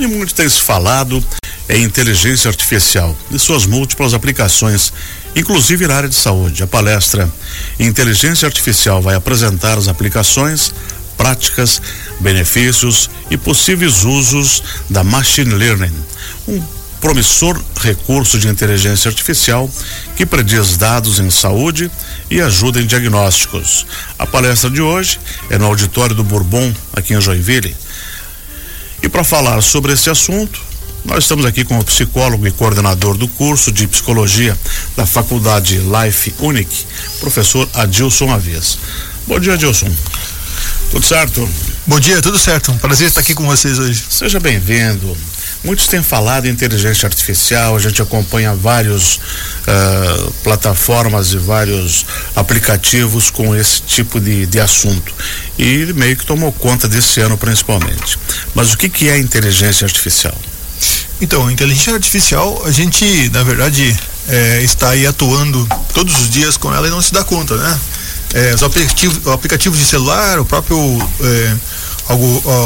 E muito tem se falado em inteligência artificial e suas múltiplas aplicações, inclusive na área de saúde. A palestra Inteligência Artificial vai apresentar as aplicações, práticas, benefícios e possíveis usos da machine learning, um promissor recurso de inteligência artificial que prediz dados em saúde e ajuda em diagnósticos. A palestra de hoje é no auditório do Bourbon, aqui em Joinville. E para falar sobre esse assunto, nós estamos aqui com o psicólogo e coordenador do curso de psicologia da Faculdade Life Unique, professor Adilson Avias. Bom dia, Adilson. Tudo certo? Bom dia, tudo certo. Um prazer estar aqui com vocês hoje. Seja bem-vindo. Muitos têm falado em inteligência artificial, a gente acompanha vários uh, plataformas e vários aplicativos com esse tipo de, de assunto. E meio que tomou conta desse ano principalmente. Mas o que, que é inteligência artificial? Então, inteligência artificial, a gente, na verdade, é, está aí atuando todos os dias com ela e não se dá conta, né? É, os aplicativos, aplicativos de celular, o próprio é,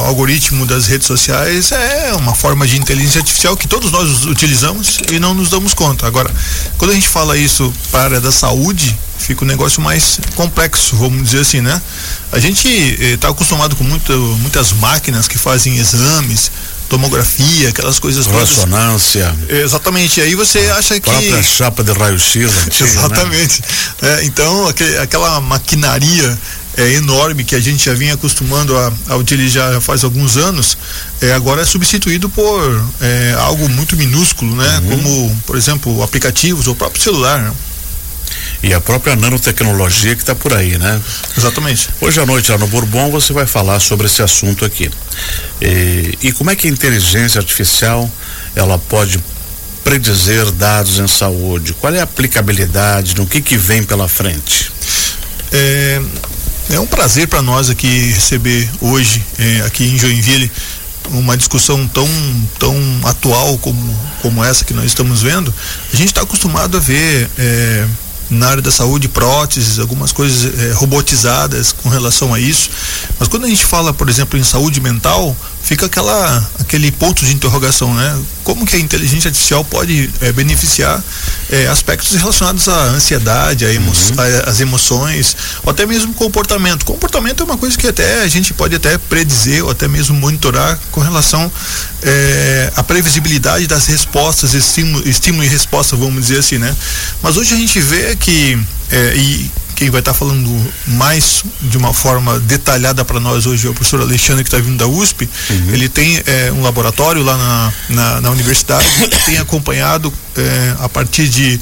algoritmo das redes sociais é uma forma de inteligência artificial que todos nós utilizamos e não nos damos conta. Agora, quando a gente fala isso para a área da saúde, fica um negócio mais complexo, vamos dizer assim, né? A gente está eh, acostumado com muito, muitas máquinas que fazem exames, tomografia, aquelas coisas Ressonância. Todas. Exatamente. Aí você acha que. A própria chapa de raio-x. Né? Exatamente. Né? É, então, aquele, aquela maquinaria é, enorme que a gente já vinha acostumando a, a utilizar já faz alguns anos, é, agora é substituído por é, algo muito minúsculo, né? Uhum. Como, por exemplo, aplicativos ou próprio celular. Né? E a própria nanotecnologia que está por aí, né? Exatamente. Hoje à noite lá no Bourbon você vai falar sobre esse assunto aqui. E, e como é que a inteligência artificial ela pode predizer dados em saúde? Qual é a aplicabilidade? No que que vem pela frente? É, é um prazer para nós aqui receber hoje, é, aqui em Joinville, uma discussão tão, tão atual como, como essa que nós estamos vendo. A gente está acostumado a ver é, na área da saúde próteses, algumas coisas é, robotizadas com relação a isso. Mas quando a gente fala, por exemplo, em saúde mental, fica aquela, aquele ponto de interrogação, né? Como que a inteligência artificial pode é, beneficiar é, aspectos relacionados à ansiedade, à emo uhum. às emoções, ou até mesmo comportamento. Comportamento é uma coisa que até a gente pode até predizer ou até mesmo monitorar com relação é, à previsibilidade das respostas, estímulo, estímulo e resposta, vamos dizer assim, né? Mas hoje a gente vê que e quem vai estar tá falando mais de uma forma detalhada para nós hoje é o professor Alexandre, que está vindo da USP. Uhum. Ele tem é, um laboratório lá na, na, na universidade, tem acompanhado é, a partir de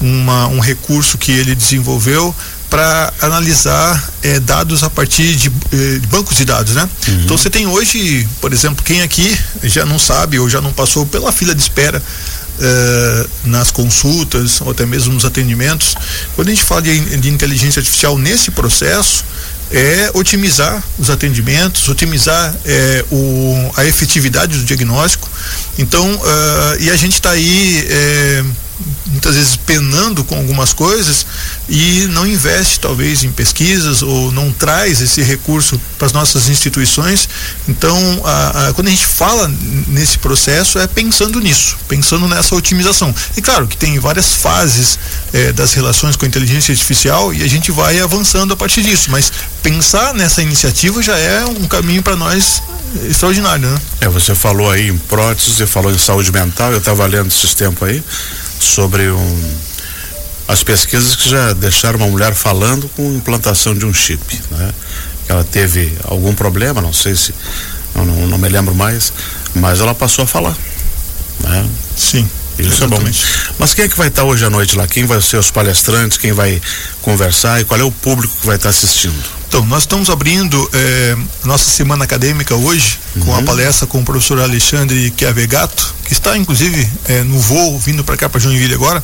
uma, um recurso que ele desenvolveu para analisar é, dados a partir de, eh, de, bancos de dados, né? Uhum. Então você tem hoje, por exemplo, quem aqui já não sabe ou já não passou pela fila de espera eh, nas consultas ou até mesmo nos atendimentos, quando a gente fala de, de inteligência artificial nesse processo, é otimizar os atendimentos, otimizar é, o, a efetividade do diagnóstico. Então, uh, e a gente está aí muitas vezes penando com algumas coisas e não investe talvez em pesquisas ou não traz esse recurso para as nossas instituições. Então, a, a, quando a gente fala nesse processo é pensando nisso, pensando nessa otimização. E claro que tem várias fases é, das relações com a inteligência artificial e a gente vai avançando a partir disso, mas pensar nessa iniciativa já é um caminho para nós extraordinário, né? É, você falou aí em próteses, você falou em saúde mental, eu estava lendo esses tempos aí sobre um, as pesquisas que já deixaram uma mulher falando com implantação de um chip, né? Ela teve algum problema, não sei se, não, não, não me lembro mais, mas ela passou a falar, né? Sim. Isso é bom. Mas quem é que vai estar hoje à noite lá? Quem vai ser os palestrantes? Quem vai conversar? E qual é o público que vai estar assistindo? Então, nós estamos abrindo eh, nossa semana acadêmica hoje uhum. com a palestra com o professor Alexandre Chiavegato, que está inclusive eh, no voo vindo para cá para Joinville agora.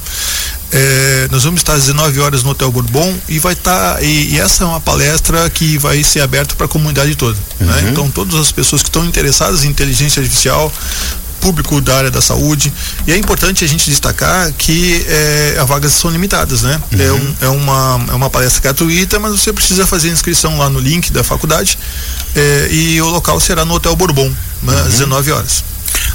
Eh, nós vamos estar às 19 horas no Hotel Bourbon e vai estar tá, e, e, essa é uma palestra que vai ser aberta para a comunidade toda. Né? Uhum. Né? Então, todas as pessoas que estão interessadas em inteligência artificial, público da área da saúde. E é importante a gente destacar que é, as vagas são limitadas, né? Uhum. É, um, é, uma, é uma palestra gratuita, mas você precisa fazer inscrição lá no link da faculdade é, e o local será no Hotel Bourbon, né, às uhum. 19 horas.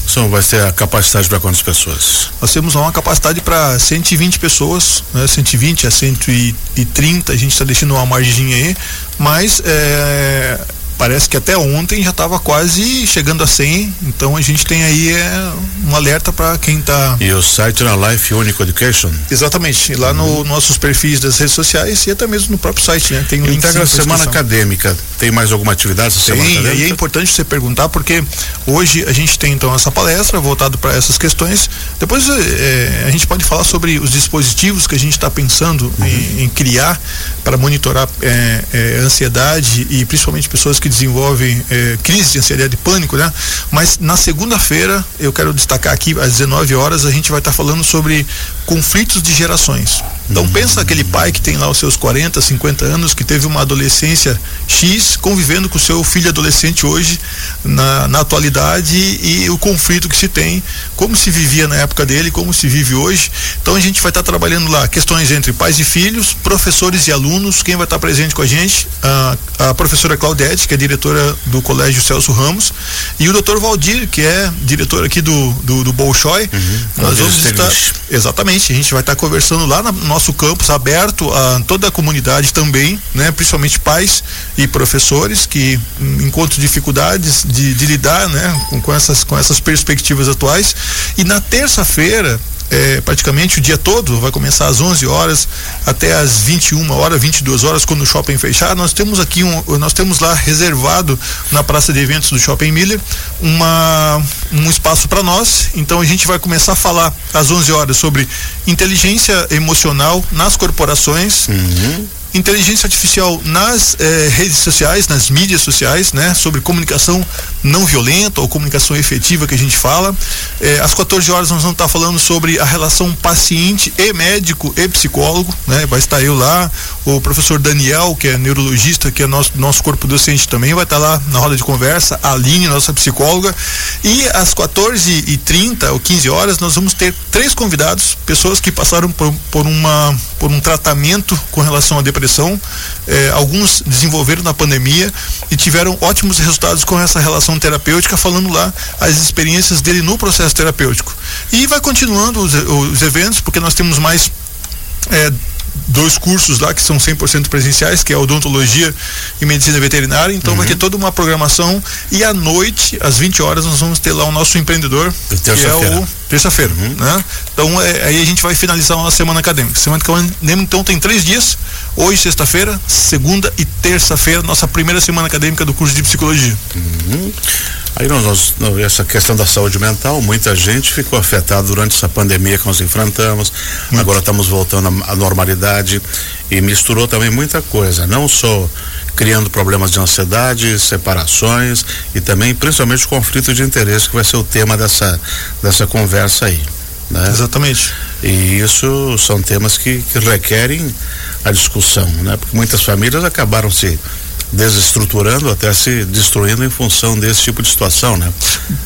São, vai ter a capacidade para quantas pessoas? Nós temos uma capacidade para 120 pessoas, né? 120 a 130, a gente está deixando uma margem aí, mas é, parece que até ontem já estava quase chegando a 100, então a gente tem aí é, um alerta para quem está. E o site na Life Unique Education? Exatamente, lá uhum. no nossos perfis das redes sociais e até mesmo no próprio site, né? Tem um Integra a Semana Acadêmica, tem mais alguma atividade essa tem, semana acadêmica? e é importante você perguntar porque hoje a gente tem então essa palestra voltada para essas questões. Depois é, a gente pode falar sobre os dispositivos que a gente está pensando uhum. em, em, criar para monitorar é, é, ansiedade e principalmente pessoas que desenvolvem crise de ansiedade e pânico, né? Mas na segunda-feira, eu quero destacar aqui, às 19 horas, a gente vai estar tá falando sobre conflitos de gerações. Então uhum. pensa aquele pai que tem lá os seus 40, 50 anos, que teve uma adolescência X, convivendo com o seu filho adolescente hoje, na, na atualidade, e, e o conflito que se tem, como se vivia na época dele, como se vive hoje. Então a gente vai estar tá trabalhando lá questões entre pais e filhos, professores e alunos, quem vai estar tá presente com a gente? A, a professora Claudete, que é diretora do Colégio Celso Ramos, e o doutor Valdir, que é diretor aqui do, do, do Bolshoi. Uhum. Nós vamos estar. Exatamente, a gente vai estar conversando lá no nosso campus, aberto a toda a comunidade também, né? principalmente pais e professores que hum, encontram dificuldades de, de lidar né? com, com, essas, com essas perspectivas atuais. E na terça-feira, é, praticamente o dia todo, vai começar às 11 horas até às 21 horas, 22 horas, quando o shopping fechar. Nós temos aqui um, nós temos lá reservado na praça de eventos do Shopping Miller uma, um espaço para nós. Então a gente vai começar a falar às 11 horas sobre inteligência emocional nas corporações. Uhum inteligência artificial nas eh, redes sociais, nas mídias sociais, né, sobre comunicação não violenta ou comunicação efetiva que a gente fala. Eh, às 14 horas nós vamos estar falando sobre a relação paciente e médico e psicólogo, né? Vai estar eu lá, o professor Daniel, que é neurologista, que é nosso nosso corpo docente também, vai estar lá na roda de conversa, a Aline, nossa psicóloga. E às 14h30 ou 15 horas nós vamos ter três convidados, pessoas que passaram por, por uma por um tratamento com relação à depressão eh, alguns desenvolveram na pandemia e tiveram ótimos resultados com essa relação terapêutica, falando lá as experiências dele no processo terapêutico. E vai continuando os, os eventos, porque nós temos mais. Eh, dois cursos lá que são 100% presenciais, que é odontologia e medicina veterinária. Então uhum. vai ter toda uma programação e à noite, às 20 horas, nós vamos ter lá o nosso empreendedor, que é o terça-feira, uhum. né? Então é, aí a gente vai finalizar a nossa semana acadêmica. Semana acadêmica então tem três dias, hoje sexta-feira, segunda e terça-feira, nossa primeira semana acadêmica do curso de psicologia. Uhum. Aí nós, nós, essa questão da saúde mental, muita gente ficou afetada durante essa pandemia que nós enfrentamos. Muito. Agora estamos voltando à normalidade e misturou também muita coisa, não só criando problemas de ansiedade, separações e também principalmente conflito de interesse que vai ser o tema dessa dessa conversa aí. Né? Exatamente. E isso são temas que, que requerem a discussão, né? Porque muitas famílias acabaram se desestruturando até se destruindo em função desse tipo de situação, né?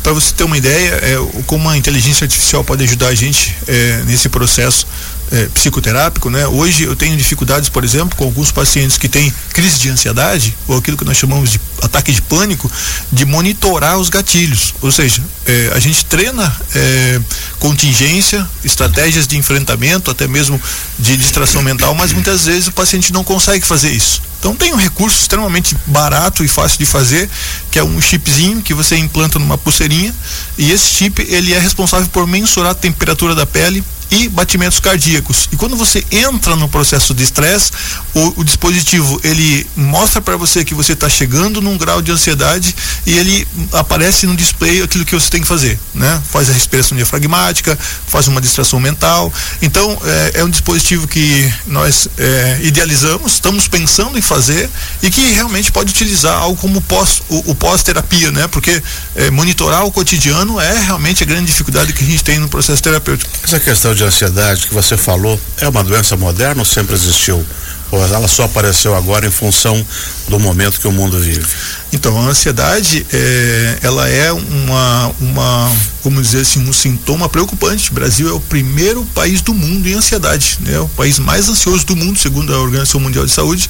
Para você ter uma ideia, é, como a inteligência artificial pode ajudar a gente é, nesse processo é, psicoterápico, né? Hoje eu tenho dificuldades, por exemplo, com alguns pacientes que têm crise de ansiedade ou aquilo que nós chamamos de ataque de pânico, de monitorar os gatilhos. Ou seja, é, a gente treina é, contingência, estratégias de enfrentamento, até mesmo de distração mental, mas muitas vezes o paciente não consegue fazer isso. Então tem um recurso extremamente barato e fácil de fazer, que é um chipzinho que você implanta numa pulseirinha, e esse chip ele é responsável por mensurar a temperatura da pele e batimentos cardíacos. E quando você entra no processo de estresse, o, o, dispositivo ele mostra para você que você está chegando num grau de ansiedade e ele aparece no display aquilo que você tem que fazer, né? Faz a respiração diafragmática, faz uma distração mental. Então é, é um dispositivo que nós é, idealizamos, estamos pensando em fazer e que realmente pode utilizar algo como pós, o, o pós-terapia, né? Porque é, monitorar o cotidiano é realmente a grande dificuldade que a gente tem no processo terapêutico. Essa questão de ansiedade que você falou é uma doença moderna ou sempre existiu? Ou ela só apareceu agora em função do momento que o mundo vive? Então, a ansiedade, é, ela é uma, uma, vamos dizer assim, um sintoma preocupante. O Brasil é o primeiro país do mundo em ansiedade, né? O país mais ansioso do mundo, segundo a Organização Mundial de Saúde.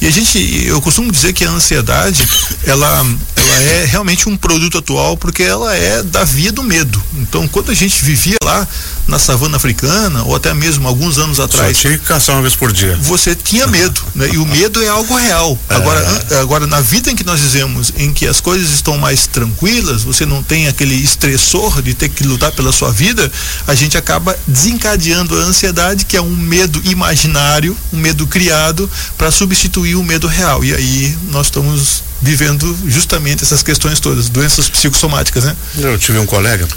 E a gente, eu costumo dizer que a ansiedade, ela, ela é realmente um produto atual porque ela é da via do medo. Então, quando a gente vivia lá na savana africana, ou até mesmo alguns anos atrás. Só tinha que caçar uma vez por dia. Você tinha medo, né? E o medo é algo real. É. Agora, agora, na vida em que nós vivemos, em que as coisas estão mais tranquilas, você não tem aquele estressor de ter que lutar pela sua vida, a gente acaba desencadeando a ansiedade, que é um medo imaginário, um medo criado para substituir o medo real. E aí nós estamos vivendo justamente essas questões todas, doenças psicossomáticas, né? Eu tive um colega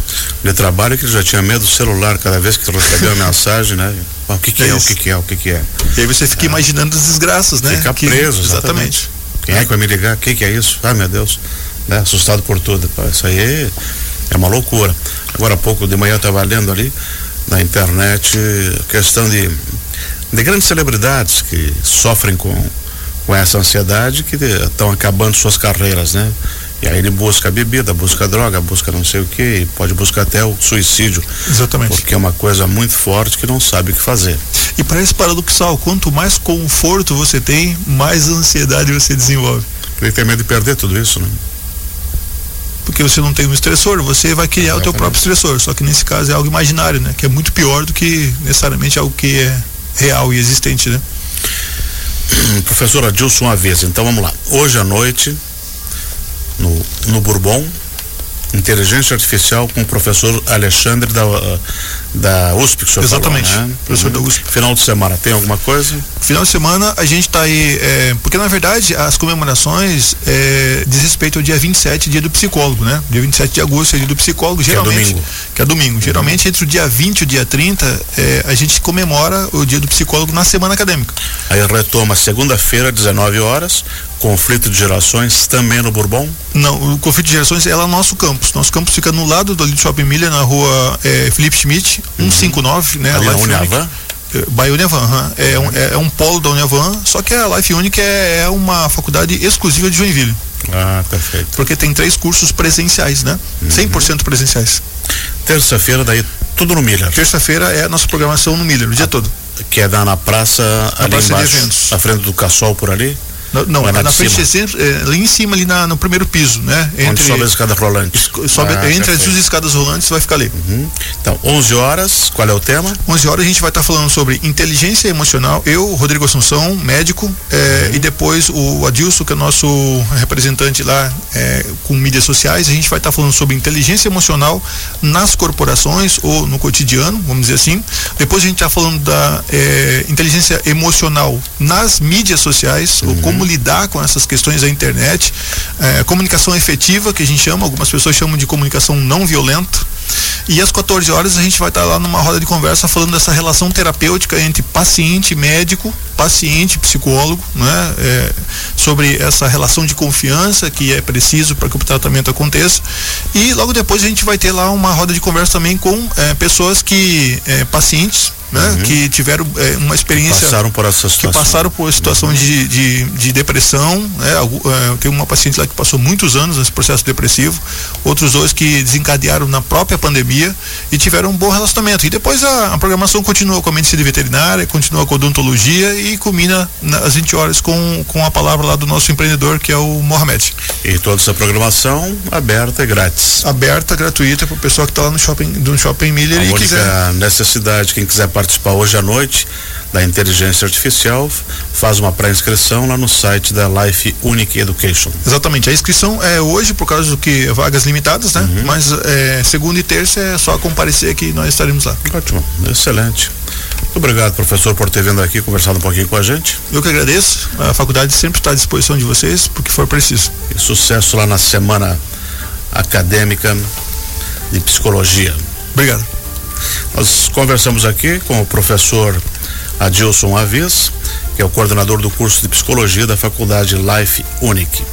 de trabalho que já tinha medo do celular cada vez que recebia uma mensagem, né? O que, que é, é o que, que é, o que, que é. E aí você fica é. imaginando as desgraças, né? Fica preso, exatamente. exatamente. Quem é que vai me ligar? Quem que é isso? Ah, meu Deus. Né? Assustado por tudo. Isso aí é uma loucura. Agora há pouco de manhã eu estava lendo ali na internet questão de, de grandes celebridades que sofrem com, com essa ansiedade que estão acabando suas carreiras, né? E aí ele busca bebida, busca droga, busca não sei o que, pode buscar até o suicídio. Exatamente. Porque é uma coisa muito forte que não sabe o que fazer. E parece paradoxal, quanto mais conforto você tem, mais ansiedade você desenvolve. Ele tem medo de perder tudo isso, né? Porque você não tem um estressor, você vai criar Exatamente. o teu próprio estressor. Só que nesse caso é algo imaginário, né? Que é muito pior do que necessariamente algo que é real e existente, né? Professor Adilson Avesa, então vamos lá. Hoje à noite, no, no Bourbon, inteligência artificial com o professor Alexandre da, da USP, que o senhor Exatamente, falou, né? professor uhum. da USP. Final de semana, tem alguma coisa? Final de semana a gente está aí, é, porque na verdade as comemorações é, diz respeito ao dia 27, dia do psicólogo, né? Dia 27 de agosto é dia do psicólogo, geralmente. Que é domingo. Que é domingo. Uhum. Geralmente entre o dia 20 e o dia 30 é, a gente comemora o dia do psicólogo na semana acadêmica. Aí retoma segunda-feira, 19 horas, conflito de gerações também no Bourbon? Não, o conflito de gerações é lá no nosso campus. Nosso campus fica no lado do Shopping Milha, na rua é, Felipe Schmidt. 159, né? Ali na Uniavan? By Uniavan, é, um, é, é, um polo da Uniavan, só que a Life Unique é, é uma faculdade exclusiva de Joinville. Ah, perfeito. Porque tem três cursos presenciais, né? Uhum. 100% presenciais. Terça-feira, daí tudo no Miller. Terça-feira é a nossa programação no Miller, o dia ah, todo. Que é da, na praça, na ali praça embaixo, de eventos. na frente do Cassol por ali? Não, não é na, na frente centro, é, ali em cima, ali na, no primeiro piso, né? Entre, Onde sobe as escadas rolantes. Sobe, ah, entre as duas escadas rolantes, vai ficar ali. Uhum. Então, 11 horas, qual é o tema? 11 horas a gente vai estar tá falando sobre inteligência emocional. Eu, Rodrigo Assunção, médico, é, uhum. e depois o Adilson, que é nosso representante lá é, com mídias sociais, a gente vai estar tá falando sobre inteligência emocional nas corporações ou no cotidiano, vamos dizer assim. Depois a gente está falando da é, inteligência emocional nas mídias sociais, uhum. ou como como lidar com essas questões da internet, é, comunicação efetiva, que a gente chama, algumas pessoas chamam de comunicação não violenta. E às 14 horas a gente vai estar lá numa roda de conversa falando dessa relação terapêutica entre paciente médico, paciente psicólogo, né? É, sobre essa relação de confiança que é preciso para que o tratamento aconteça. E logo depois a gente vai ter lá uma roda de conversa também com é, pessoas que, é, pacientes né? Uhum. Que tiveram é, uma experiência. Passaram por essa situação. Que passaram por situação uhum. de, de, de, depressão. Né? É, tem uma paciente lá que passou muitos anos nesse processo depressivo. Outros dois que desencadearam na própria pandemia e tiveram um bom relacionamento. E depois a, a programação continua com a medicina veterinária, continua com a odontologia e culmina às 20 horas com, com a palavra lá do nosso empreendedor, que é o Mohamed. E toda essa programação aberta e grátis. Aberta, gratuita para o pessoal que está lá no shopping, do shopping Miller a e única quiser. necessidade, quem quiser participar participar hoje à noite da inteligência artificial, faz uma pré-inscrição lá no site da Life Unique Education. Exatamente. A inscrição é hoje por causa do que vagas limitadas, né? Uhum. Mas é, segunda e terça é só comparecer que nós estaremos lá. Ótimo, excelente. Muito obrigado, professor, por ter vindo aqui conversado um pouquinho com a gente. Eu que agradeço. A faculdade sempre está à disposição de vocês, porque for preciso. E sucesso lá na semana acadêmica de psicologia. Obrigado. Nós conversamos aqui com o professor Adilson Avis, que é o coordenador do curso de psicologia da Faculdade Life Unique.